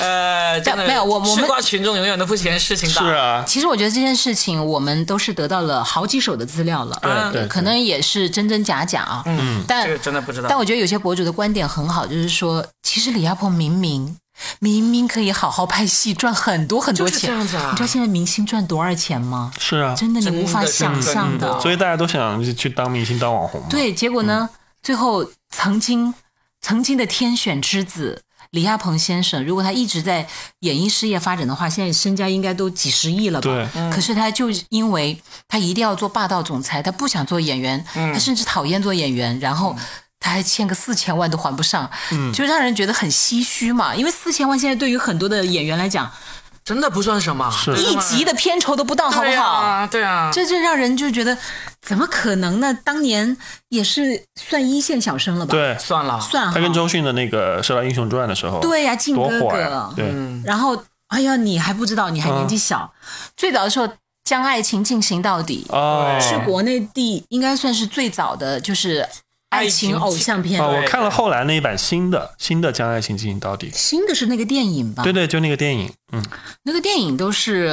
呃，真的没有我我们吃瓜群众永远都不嫌事情大。是，啊”，其实我觉得这件事情，我们都是得到了好几手的资料了，嗯对对可能也是真真假假啊。嗯，但这个真的不知道。但我觉得有些博主的观点很好，就是说，其实李亚鹏明明明明可以好好拍戏，赚很多很多就是这钱。样子啊你知道现在明星赚多少钱吗？是啊，真的你无法想象真的的。所以大家都想去当明星、当网红。对，结果呢，最后曾经曾经的天选之子李亚鹏先生，如果他一直在演艺事业发展的话，现在身家应该都几十亿了吧？对，可是他就因为他一定要做霸道总裁，他不想做演员，他甚至讨厌做演员，然后。他还欠个四千万都还不上，就让人觉得很唏嘘嘛。因为四千万现在对于很多的演员来讲，真的不算什么，是。一集的片酬都不到，好不好？啊，对啊，这就让人就觉得，怎么可能呢？当年也是算一线小生了吧？，对，算了，算哈。他跟周迅的那个《射雕英雄传》的时候，对呀、靖哥哥。对，嗯，然后，哎呀，你还不知道，你还年纪嗯小。最早的时候，将爱情进行到底，哦，是国内第应该算是最早的，就是爱情偶像片。哦，我看了后来那一版新的新的《将爱情进行到底》，新的是那个电影吧？对对，就那个电影，嗯，那个电影都是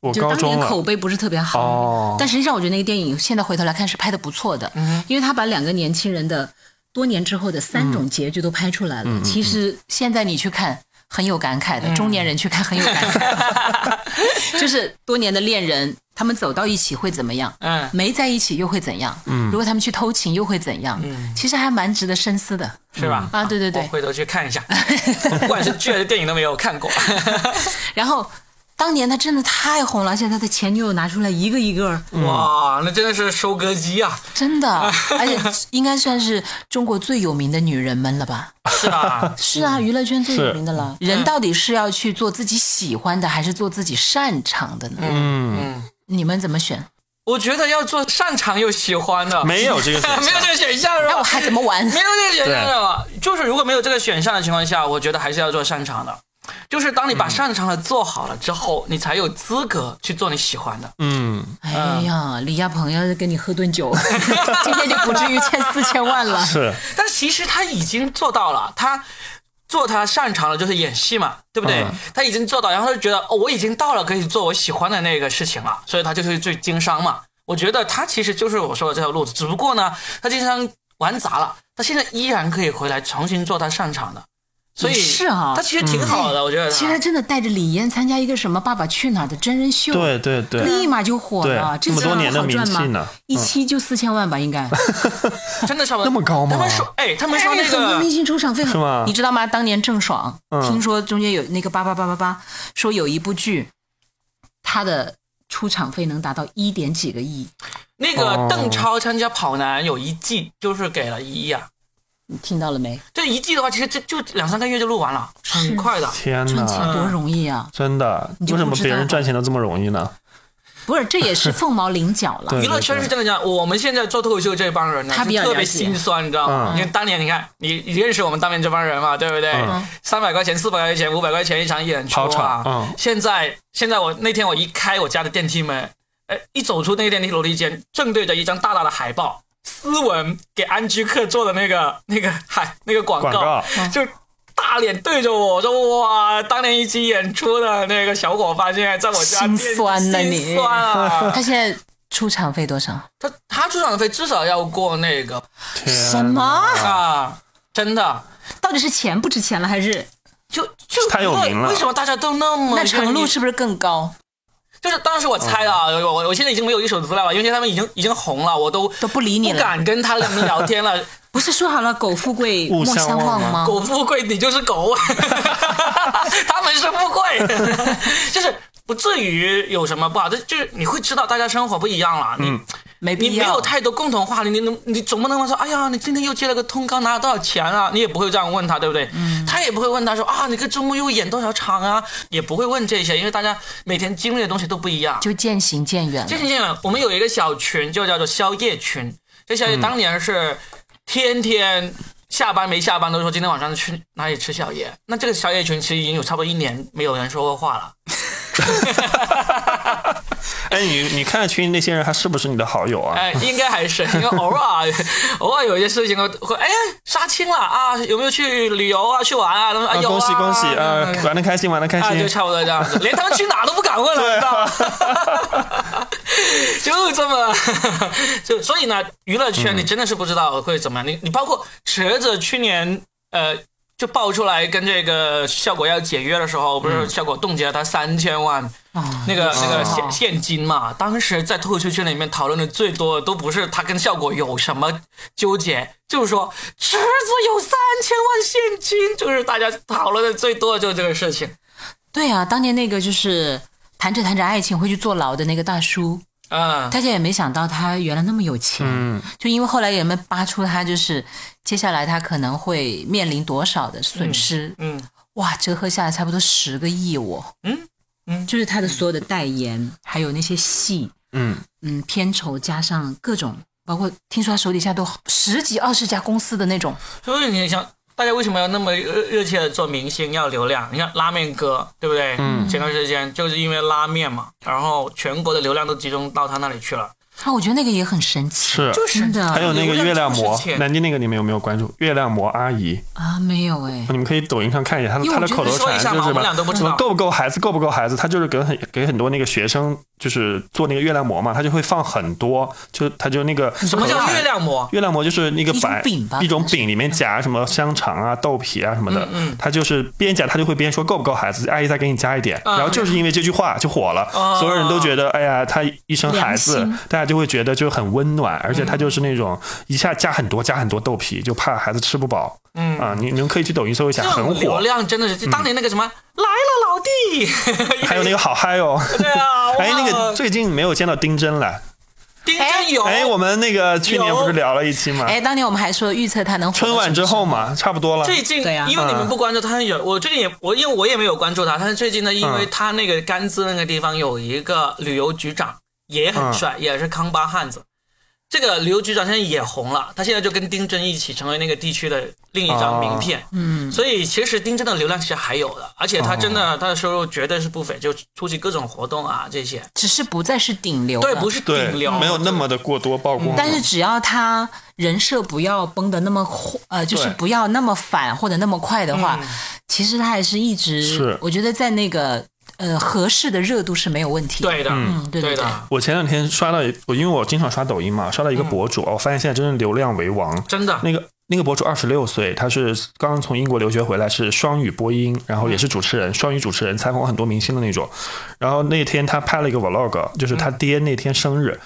我就当高中了，年口碑不是特别好。哦，但实际上，我觉得那个电影现在回头来看是拍的不错的，嗯因为他把两个年轻人的多年之后的三种结局都拍出来了。嗯。其实现在你去看，很有感慨的，中年人去看很有感慨，就是多年的恋人，他们走到一起会怎么样？嗯，没在一起又会怎样？嗯，如果他们去偷情又会怎样？嗯，其实还蛮值得深思的。是吧？啊，对对对我。回头去看一下，不管是剧还是电影都没有看过。然后当年他真的太红了，而且他的前女友拿出来一个一个，哇，那真的是收割机啊！真的，而且应该算是中国最有名的女人们了吧？是啊，是啊，娱乐圈最有名的了。人到底是要去做自己喜欢的，还是做自己擅长的呢？嗯，你们怎么选？我觉得要做擅长又喜欢的，没有这个选项 没有这个选项是吧？那我还怎么玩？没有这个选项是吧？就是如果没有这个选项的情况下，我觉得还是要做擅长的。就是当你把擅长的做好了之后，你才有资格去做你喜欢的。嗯，哎呀，李亚鹏要是跟你喝顿酒，今天就不至于欠四千万了。是，但其实他已经做到了，他做他擅长的就是演戏嘛，对不对？嗯他已经做到，然后他就觉得哦，我已经到了可以做我喜欢的那个事情了，所以他就是去经商嘛。我觉得他其实就是我说的这条路子，只不过呢，他经商玩砸了，他现在依然可以回来重新做他擅长的，所以是啊他其实挺好的，我觉得。其实他真的带着李嫣参加一个什么《爸爸去哪儿》的真人秀，对对对，立马就火了。这这么多年的好赚吗？名气呢。一期就四千万吧，应该。真的差不多那么高吗？他们说，哎，他们说那哎很多个明星出场费很是吗？你知道吗？当年郑爽，嗯。听说中间有那个八八八八八，说有一部剧，他的出场费能达到一点几个亿，那个哦。邓超参加跑男有一季就是给了一亿啊，你听到了没？这一季的话，其实这就两三个月就录完了，很快的。天赚钱，多容易啊！真的，为什么别人赚钱都这么容易呢？不是，这也是凤毛麟角了。娱乐圈是这样讲，我们现在做脱口秀这帮人呢，他比较是特别心酸，你知道吗？嗯因为当年你看，你你认识我们当年这帮人嘛，对不对嗯？三百块钱、四百块钱、五百块钱一场演出啊嗯！现在现在我那天我一开我家的电梯门，哎，一走出那个电梯楼梯间，正对着一张大大的海报，斯文给安居客做的那个那个嗨那个广广告。就大脸对着我说：“哇，当年一起演出的那个小伙伴，现在在我家心店酸了你。心酸啊！他现在出场费多少？他他出场费至少要过那个。什么？啊，真的，到底是钱不值钱了，还是？就就太有名了。为什么大家都那么那程度是不是更高？就是当时我猜的啊，我我我现在已经没有一手资料了，因为他们已经已经红了，我都都不理你了不敢跟他们聊天了。不是说好了狗富贵勿莫相相忘吗？狗富贵，你就是狗，他们是富贵，就是不至于有什么不好，的就是你会知道大家生活不一样了，你。没必要。你没有太多共同话题，你能你总不能说，哎呀，你今天又接了个通告，拿了多少钱啊？你也不会这样问他，对不对？他也不会问他说啊，你个周末又演多少场啊？也不会问这些，因为大家每天经历的东西都不一样。就渐行渐远了渐。行渐远，我们有一个小群，就叫做宵夜群。这宵夜当年是天天下班没下班都说今天晚上去哪里吃宵夜。那这个宵夜群其实已经有差不多一年没有人说过话了。哎，你你看群里那些人，还是不是你的好友啊？哎，应该还是，因为偶尔 偶尔有一些事情会，哎，杀青了啊，有没有去旅游啊，去玩啊？他们说啊啊，有啊，恭喜恭喜啊嗯！玩的开心，玩的开啊，就。差不多这样子，连他们去哪都不敢问了，你知道吗？就这么，就所以呢，娱乐圈你真的是不知道会怎么样。你你包括池子去年呃就爆出来跟这个效果要解约的时候，不是效果冻结了他三千万啊那个那个哦现现金嘛？当时在脱口秀圈里面讨论的最多的都不是他跟效果有什么纠结，就是说池子有三千万现金，就是大家讨论的最多的就是这个事情。对啊，当年那个就是谈着谈着爱情会去坐牢的那个大叔，嗯，大家也没想到他原来那么有钱。嗯，就因为后来也没扒出他就是接下来他可能会面临多少的损失？嗯，哇，折合下来差不多十个亿哦。嗯嗯就是他的所有的代言，还有那些戏，嗯，嗯，片酬加上各种，包括听说他手底下都十几二十家公司的那种。所以你想，大家为什么要那么热热切的做明星，要流量？你看拉面哥，对不对？嗯，前段时间就是因为拉面嘛，然后全国的流量都集中到他那里去了，啊，我觉得那个也很神奇。是。就是的还有那个月亮魔南京那个你们有没有关注？月亮魔阿姨，啊，没有哎，你们可以抖音上看一下，她因为我觉得她的口头禅就是什么够不够孩子，够不够孩子，他就是给很给很多那个学生就是做那个月亮馍嘛，他就会放很多，就他就那个什么叫月亮馍？月亮馍就是那个白饼吧一种饼里面夹什么香肠啊、豆皮啊什么的。嗯他就是边夹他就会边说够不够孩子，阿姨再给你加一点。啊然后就是因为这句话就火了，哦所有人都觉得哎呀，他一生孩子，大家就会觉得就很温暖，而且他就是那种嗯一下加很多加很多豆皮，就怕孩子吃不饱。嗯啊，你你们可以去抖音搜一下，很火流火。量真的是，就当年那个什么来了老弟，还有那个好嗨哦，对啊，哎，那个最近没有见到丁真了。丁真有，哎，我们那个去年不是聊了一期吗？哎，当年我们还说预测他能春晚之后嘛，差不多了。最近，对啊因为你们嗯不关注他有，我最近也我因为我也没有关注他，但是最近呢，因为嗯他那个甘孜那个地方有一个旅游局长也很帅，也是康巴汉子。这个刘局长现在也红了，他现在就跟丁真一起成为那个地区的另一张名片。嗯，所以其实丁真的流量其实还有的，而且他真的他的收入绝对是不菲，就出席各种活动啊这些。只是不再是顶流对，不是顶流，，没有那么的过多曝光。但是只要他人设不要崩的那么火呃，就是不要那么反或者那么快的话，嗯。其实他还是一直，是。我觉得在那个呃合适的热度是没有问题。，对的，嗯，对对的，我前两天刷到，我因为我经常刷抖音嘛，刷到一嗯个博主，我发现现在真的流量为王。真的。那个那个博主二十六岁，他是刚刚从英国留学回来，是双语播音，然后也是主持人，双语主持人，采访过很多明星的那种。然后那天他拍了一个 vlog，就是他爹那天生日。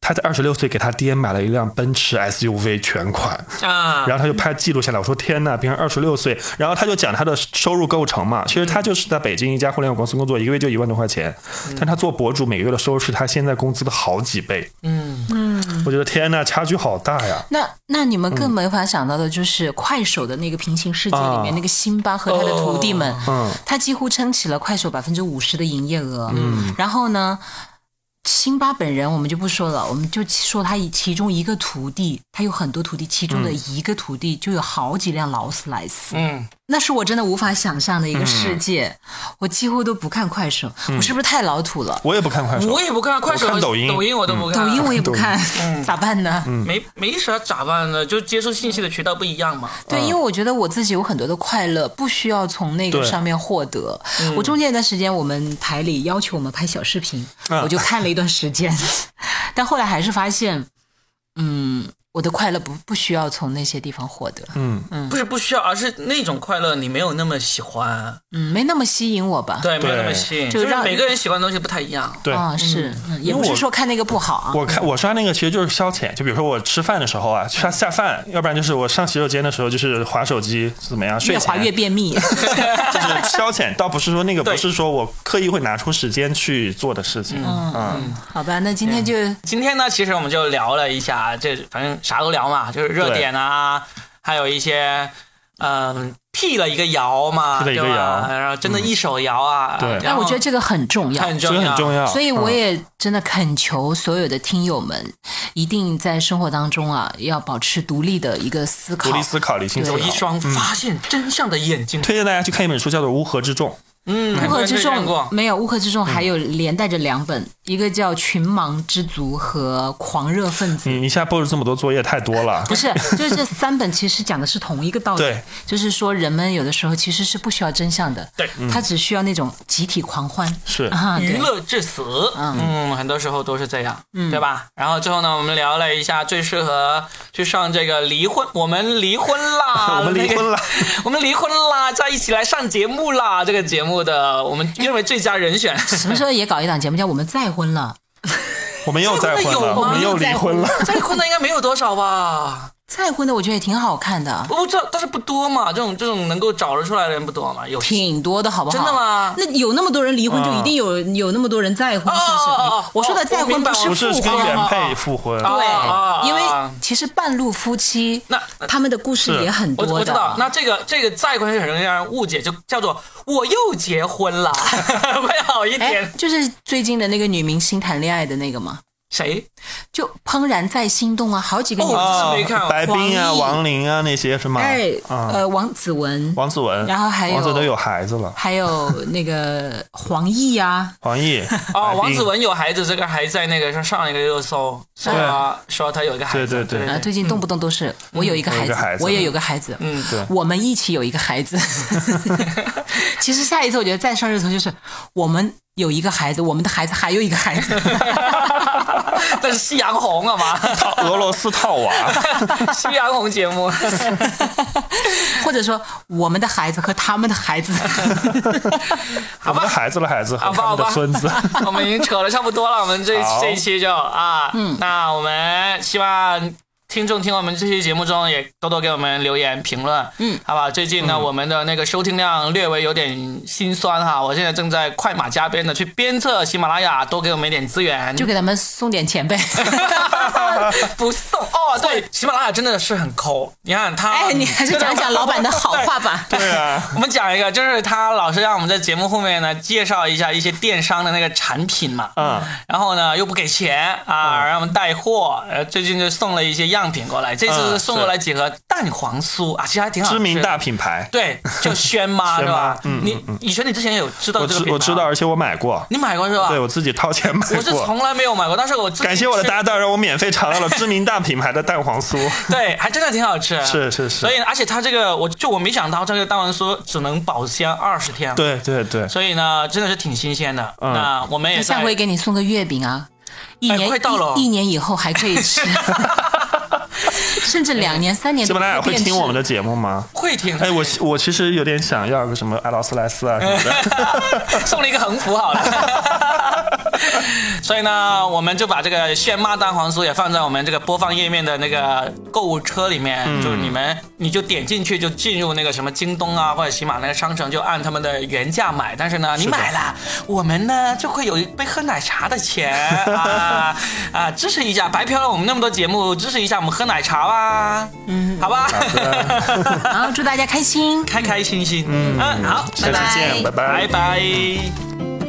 他在二十六岁给他爹买了一辆奔驰 SUV 全款，啊，然后他就拍记录下来。我说天呐，别人二十六岁，然后他就讲他的收入构成嘛。其实他就是在北京一家互联网公司工作，一个月就一万多块钱，但他做博主每个月的收入是他现在工资的好几倍。嗯，嗯。我觉得天呐，差距好大呀！那那你们更没法想到的就是快手的那个平行世界里面啊那个辛巴和他的徒弟们，嗯，他几乎撑起了快手百分之五十的营业额。嗯，然后呢，辛巴本人我们就不说了，我们就说他其中一个徒弟，他有很多徒弟，其中的一个徒弟就有好几辆劳斯莱斯。嗯，那是我真的无法想象的一个世界，我几乎都不看快手，我是不是太老土了？我也不看快手，我也不看快手抖音抖音我都不看，抖音我也不看，咋办呢？没没啥咋办呢？就接受信息的渠道不一样嘛。对，因为我觉得我自己有很多的快乐，不需要从那个上面获得。我中间一段时间，我们台里要求我们拍小视频，啊我就看了一段时间，但后来还是发现，嗯，我的快乐不不需要从那些地方获得，嗯嗯，不是不需要，而是那种快乐你没有那么喜欢，嗯，没那么吸引我吧？对，没有那么吸引，就是让每个人喜欢的东西不太一样。对。啊，是，嗯也不是说看那个不好啊。我看我刷那个其实就是消遣，就比如说我吃饭的时候啊，刷下饭，要不然就是我上洗手间的时候就是划手机怎么样，越滑越便秘，就是消遣，倒不是说那个不是说我刻意会拿出时间去做的事情，嗯，好吧？那今天就今天呢，其实我们就聊了一下，这反正啥都聊嘛，就是热点啊，还有一些嗯、辟了一个谣嘛，辟了一个对吧？谣。然后真的一手谣啊，对。但我觉得这个很重要，这很重要，个很重要，所以我嗯。也真的恳求所有的听友们，一定在生活当中啊，要保持独立的一个思考。独。立思考、理性思考。有一双发现真相的眼睛。推荐大家去看一本书，叫做《乌合之众》。嗯，乌合之众过？没有，乌合之嗯众还有连带着两本，一个叫《群盲之族》和《狂热分子》。你一下布置这么多作业太多了。不。是，就是这三本其实讲的是同一个道理，对，就是说人们有的时候其实是不需要真相的，对。他只需要那种集体狂欢。是。啊，娱乐至死，嗯，很多时候都是这样，对吧？然后最后呢，我们聊了一下最适合去上这个离婚，我们离婚啦，我们离婚啦。我们离婚啦，在一起来上节目啦，这个节目的我们认为最佳人选，什么时候也搞一档节目叫《我们再婚了》？我们又 再婚了，我们又离婚了。再婚的应该没有多少吧？再婚的我觉得也挺好看的，我不知道，但是不多嘛，这种这种能够找得出来的人不多嘛，有。挺多的好不好？真的吗？那有那么多人离婚，就一定有有那么多人再婚，是不是？我说的再婚不不是复婚，跟原配复婚，对，啊因为啊其实半路夫妻那他们的故事也很多的。我我知道，那这个这个再婚是很容易让人误解，就叫做我又结婚了，会好一哎点。，就是最近的那个女明星谈恋爱的那个嘛，谁？就怦然在心动啊，好几个女哦明星，我没看白冰啊、王琳啊那些是吗？哎，啊，呃，王子文，王子文，然后还有王子文都有孩子了，还有那个黄奕啊，黄奕哦，王子文有孩子，这个还在那个上上一个热搜，说说他有一个孩子，对对对啊，最近动不动都是我有一个孩子我有一个孩，子我也有个孩子，嗯，对我们一起有一个孩子。其实下一次我觉得再上热搜就是我们有一个孩子，我们的孩子还有一个孩子，那是夕阳红好吗？套俄罗斯套娃，夕阳红节目，或者说我们的孩子和他们的孩子。我们的孩子的孩子和他们的孙子。我们已经扯的差不多了，我们这好这一期就啊，嗯，那我们希望。听众听我们这期节目中也多多给我们留言评论，嗯，好吧。最近呢，我们的那个收听量略微有点心酸哈，我现在正在快马加鞭的去鞭策喜马拉雅多给我们一点资源，就给他们送点钱呗。不送哦，对，喜马拉雅真的是很抠。你看他，哎，你还是讲讲老板的好话吧。对啊，我们讲一个，就是他老是让我们在节目后面呢介绍一下一些电商的那个产品嘛，嗯，然后呢又不给钱啊，嗯让我们带货。呃，最近就送了一些样品过来，这次嗯送过来几盒蛋黄酥啊，其实还挺好吃的。知名大品牌，对，叫轩妈 是吧？嗯你以前你之前有知道这个品牌我知道，而且我买过，你买过是吧？对我自己掏钱买过。我是从来没有买过，但是我感谢我的搭档，让我免费尝到了知名大品牌的蛋黄酥。对，还真的挺好吃。是是是所以而且它这个，我就我没想到这个蛋黄酥只能保鲜二十天。。对对对，所以呢，真的是挺新鲜的。嗯那我们也在下回给你送个月饼啊，一哎年快到了一一年以后还可以吃，甚至两年三年都喜马拉雅会听我们的节目吗？会听。哎，我我其实有点想要个什么爱劳斯莱斯啊什么的。送了一个横幅好了。所以呢，我们就把这个炫妈蛋黄酥也放在我们这个播放页面的那个购物车里面，嗯。就是你们你就点进去就进入那个什么京东啊或者喜马那个商城，就按他们的原价买。但是呢，你买了，我们呢就会有一杯喝奶茶的钱。啊啊，支持一下，白嫖了我们那么多节目，支持一下我们喝奶茶吧，嗯，好吧，然后 祝大家开心。开开心心，嗯。好，下期见，拜拜。拜拜。